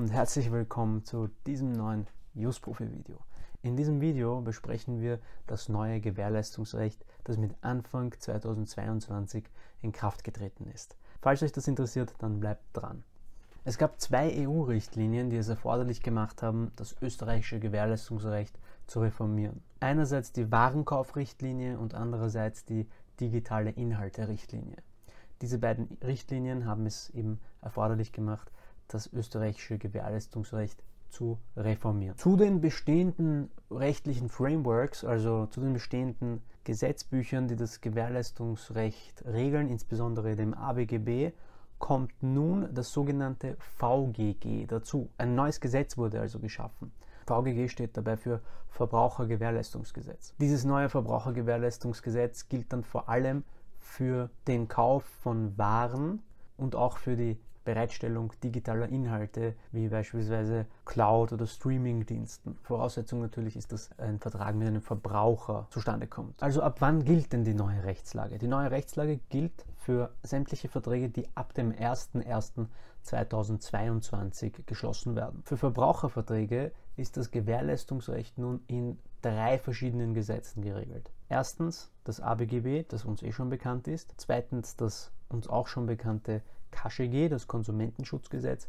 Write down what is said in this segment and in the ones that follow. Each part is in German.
und herzlich willkommen zu diesem neuen Use-Profi-Video. In diesem Video besprechen wir das neue Gewährleistungsrecht, das mit Anfang 2022 in Kraft getreten ist. Falls euch das interessiert, dann bleibt dran. Es gab zwei EU-Richtlinien, die es erforderlich gemacht haben, das österreichische Gewährleistungsrecht zu reformieren. Einerseits die Warenkaufrichtlinie und andererseits die digitale Inhalte-Richtlinie. Diese beiden Richtlinien haben es eben erforderlich gemacht, das österreichische Gewährleistungsrecht zu reformieren. Zu den bestehenden rechtlichen Frameworks, also zu den bestehenden Gesetzbüchern, die das Gewährleistungsrecht regeln, insbesondere dem ABGB, kommt nun das sogenannte VGG dazu. Ein neues Gesetz wurde also geschaffen. VGG steht dabei für Verbrauchergewährleistungsgesetz. Dieses neue Verbrauchergewährleistungsgesetz gilt dann vor allem für den Kauf von Waren und auch für die Bereitstellung digitaler Inhalte, wie beispielsweise Cloud- oder Streaming-Diensten. Voraussetzung natürlich ist, dass ein Vertrag mit einem Verbraucher zustande kommt. Also ab wann gilt denn die neue Rechtslage? Die neue Rechtslage gilt für sämtliche Verträge, die ab dem 01.01.2022 geschlossen werden. Für Verbraucherverträge ist das Gewährleistungsrecht nun in drei verschiedenen Gesetzen geregelt. Erstens das ABGB, das uns eh schon bekannt ist. Zweitens das uns auch schon bekannte KGG, das Konsumentenschutzgesetz,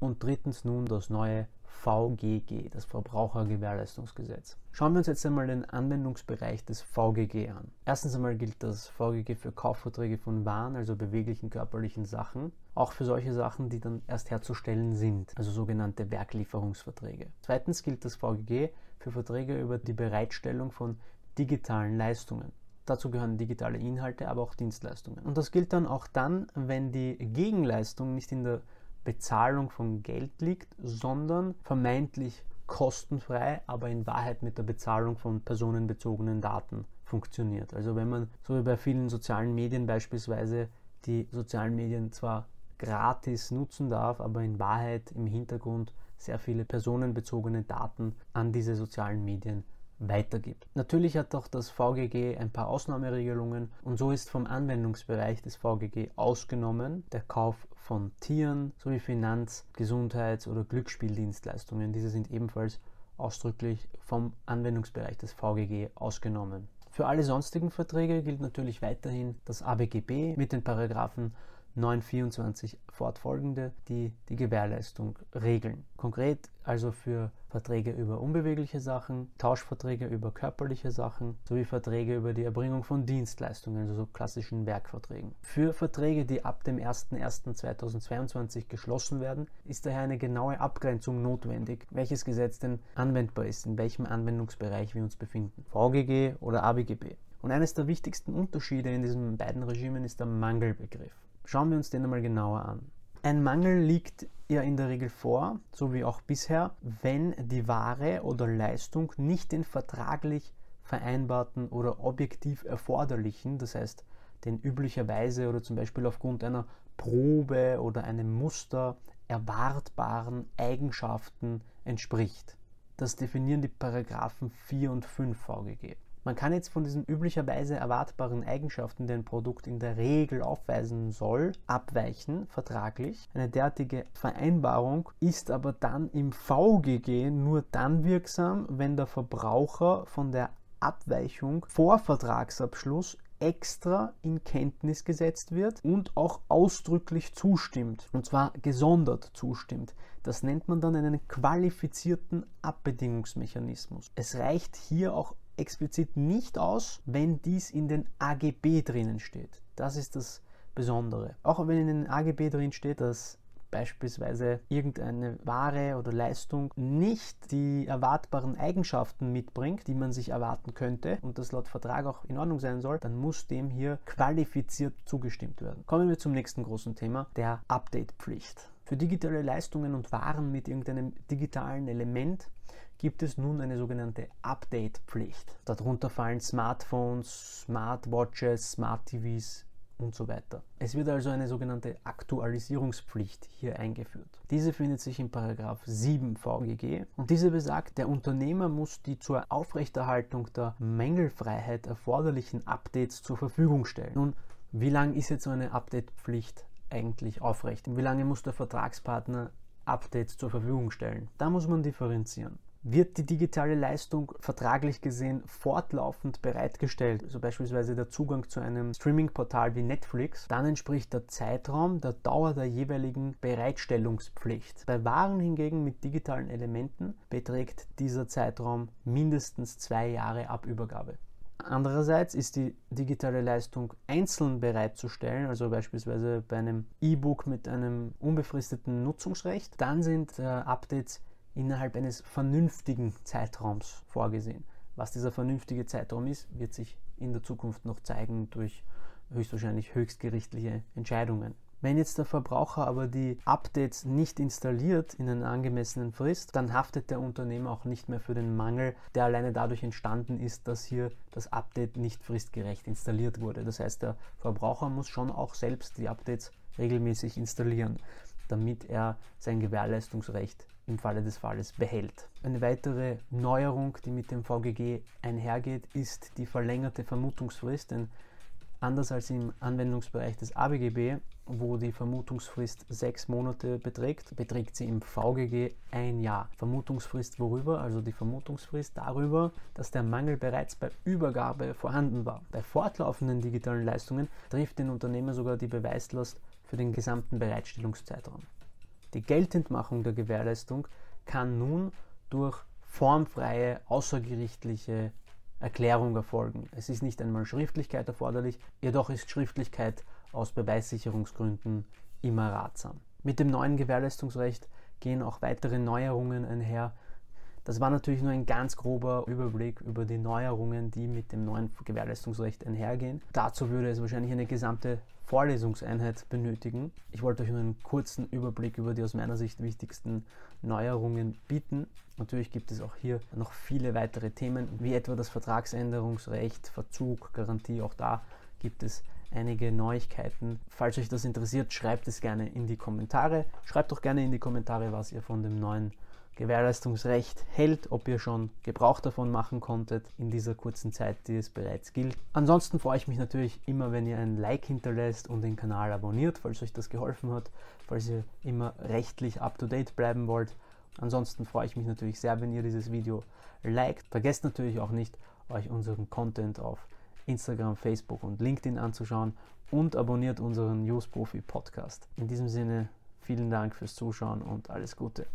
und drittens nun das neue VGG, das Verbrauchergewährleistungsgesetz. Schauen wir uns jetzt einmal den Anwendungsbereich des VGG an. Erstens einmal gilt das VGG für Kaufverträge von Waren, also beweglichen körperlichen Sachen, auch für solche Sachen, die dann erst herzustellen sind, also sogenannte Werklieferungsverträge. Zweitens gilt das VGG für Verträge über die Bereitstellung von digitalen Leistungen. Dazu gehören digitale Inhalte, aber auch Dienstleistungen. Und das gilt dann auch dann, wenn die Gegenleistung nicht in der Bezahlung von Geld liegt, sondern vermeintlich kostenfrei, aber in Wahrheit mit der Bezahlung von personenbezogenen Daten funktioniert. Also wenn man, so wie bei vielen sozialen Medien beispielsweise, die sozialen Medien zwar gratis nutzen darf, aber in Wahrheit im Hintergrund sehr viele personenbezogene Daten an diese sozialen Medien weitergibt. Natürlich hat auch das VGG ein paar Ausnahmeregelungen und so ist vom Anwendungsbereich des VGG ausgenommen der Kauf von Tieren sowie Finanz-, Gesundheits- oder Glücksspieldienstleistungen. Diese sind ebenfalls ausdrücklich vom Anwendungsbereich des VGG ausgenommen. Für alle sonstigen Verträge gilt natürlich weiterhin das ABGB mit den Paragraphen 924 fortfolgende, die die Gewährleistung regeln. Konkret also für Verträge über unbewegliche Sachen, Tauschverträge über körperliche Sachen sowie Verträge über die Erbringung von Dienstleistungen, also so klassischen Werkverträgen. Für Verträge, die ab dem 01.01.2022 geschlossen werden, ist daher eine genaue Abgrenzung notwendig, welches Gesetz denn anwendbar ist, in welchem Anwendungsbereich wir uns befinden, VGG oder ABGB. Und eines der wichtigsten Unterschiede in diesen beiden Regimen ist der Mangelbegriff. Schauen wir uns den einmal genauer an. Ein Mangel liegt ja in der Regel vor, so wie auch bisher, wenn die Ware oder Leistung nicht den vertraglich vereinbarten oder objektiv erforderlichen, das heißt den üblicherweise oder zum Beispiel aufgrund einer Probe oder einem Muster erwartbaren Eigenschaften entspricht. Das definieren die Paragraphen 4 und 5 VGG. Man kann jetzt von diesen üblicherweise erwartbaren Eigenschaften, die ein Produkt in der Regel aufweisen soll, abweichen, vertraglich. Eine derartige Vereinbarung ist aber dann im VGG nur dann wirksam, wenn der Verbraucher von der Abweichung vor Vertragsabschluss extra in Kenntnis gesetzt wird und auch ausdrücklich zustimmt. Und zwar gesondert zustimmt. Das nennt man dann einen qualifizierten Abbedingungsmechanismus. Es reicht hier auch explizit nicht aus, wenn dies in den AGB drinnen steht. Das ist das Besondere. Auch wenn in den AGB drin steht, dass beispielsweise irgendeine Ware oder Leistung nicht die erwartbaren Eigenschaften mitbringt, die man sich erwarten könnte und das laut Vertrag auch in Ordnung sein soll, dann muss dem hier qualifiziert zugestimmt werden. Kommen wir zum nächsten großen Thema, der Update-Pflicht. Für digitale Leistungen und Waren mit irgendeinem digitalen Element gibt es nun eine sogenannte Update-Pflicht. Darunter fallen Smartphones, Smartwatches, Smart TVs und so weiter. Es wird also eine sogenannte Aktualisierungspflicht hier eingeführt. Diese findet sich in Paragraph 7 VGG und diese besagt, der Unternehmer muss die zur Aufrechterhaltung der Mängelfreiheit erforderlichen Updates zur Verfügung stellen. Nun, wie lang ist jetzt so eine Update-Pflicht eigentlich aufrecht? Wie lange muss der Vertragspartner Updates zur Verfügung stellen. Da muss man differenzieren. Wird die digitale Leistung vertraglich gesehen fortlaufend bereitgestellt, also beispielsweise der Zugang zu einem Streaming-Portal wie Netflix, dann entspricht der Zeitraum der Dauer der jeweiligen Bereitstellungspflicht. Bei Waren hingegen mit digitalen Elementen beträgt dieser Zeitraum mindestens zwei Jahre ab Übergabe. Andererseits ist die digitale Leistung einzeln bereitzustellen, also beispielsweise bei einem E-Book mit einem unbefristeten Nutzungsrecht, dann sind äh, Updates innerhalb eines vernünftigen Zeitraums vorgesehen. Was dieser vernünftige Zeitraum ist, wird sich in der Zukunft noch zeigen durch höchstwahrscheinlich höchstgerichtliche Entscheidungen. Wenn jetzt der Verbraucher aber die Updates nicht installiert in einer angemessenen Frist, dann haftet der Unternehmer auch nicht mehr für den Mangel, der alleine dadurch entstanden ist, dass hier das Update nicht fristgerecht installiert wurde. Das heißt, der Verbraucher muss schon auch selbst die Updates regelmäßig installieren, damit er sein Gewährleistungsrecht im Falle des Falles behält. Eine weitere Neuerung, die mit dem VGG einhergeht, ist die verlängerte Vermutungsfrist, denn Anders als im Anwendungsbereich des ABGB, wo die Vermutungsfrist sechs Monate beträgt, beträgt sie im VGG ein Jahr. Vermutungsfrist worüber? Also die Vermutungsfrist darüber, dass der Mangel bereits bei Übergabe vorhanden war. Bei fortlaufenden digitalen Leistungen trifft den Unternehmer sogar die Beweislast für den gesamten Bereitstellungszeitraum. Die Geltendmachung der Gewährleistung kann nun durch formfreie außergerichtliche Erklärung erfolgen. Es ist nicht einmal Schriftlichkeit erforderlich, jedoch ist Schriftlichkeit aus Beweissicherungsgründen immer ratsam. Mit dem neuen Gewährleistungsrecht gehen auch weitere Neuerungen einher. Das war natürlich nur ein ganz grober Überblick über die Neuerungen, die mit dem neuen Gewährleistungsrecht einhergehen. Dazu würde es wahrscheinlich eine gesamte Vorlesungseinheit benötigen. Ich wollte euch nur einen kurzen Überblick über die aus meiner Sicht wichtigsten Neuerungen bieten. Natürlich gibt es auch hier noch viele weitere Themen, wie etwa das Vertragsänderungsrecht, Verzug, Garantie. Auch da gibt es einige Neuigkeiten. Falls euch das interessiert, schreibt es gerne in die Kommentare. Schreibt doch gerne in die Kommentare, was ihr von dem neuen Gewährleistungsrecht hält, ob ihr schon Gebrauch davon machen konntet in dieser kurzen Zeit, die es bereits gilt. Ansonsten freue ich mich natürlich immer, wenn ihr ein Like hinterlässt und den Kanal abonniert, falls euch das geholfen hat, falls ihr immer rechtlich up-to-date bleiben wollt. Ansonsten freue ich mich natürlich sehr, wenn ihr dieses Video liked. Vergesst natürlich auch nicht, euch unseren Content auf Instagram, Facebook und LinkedIn anzuschauen und abonniert unseren News Profi Podcast. In diesem Sinne, vielen Dank fürs Zuschauen und alles Gute.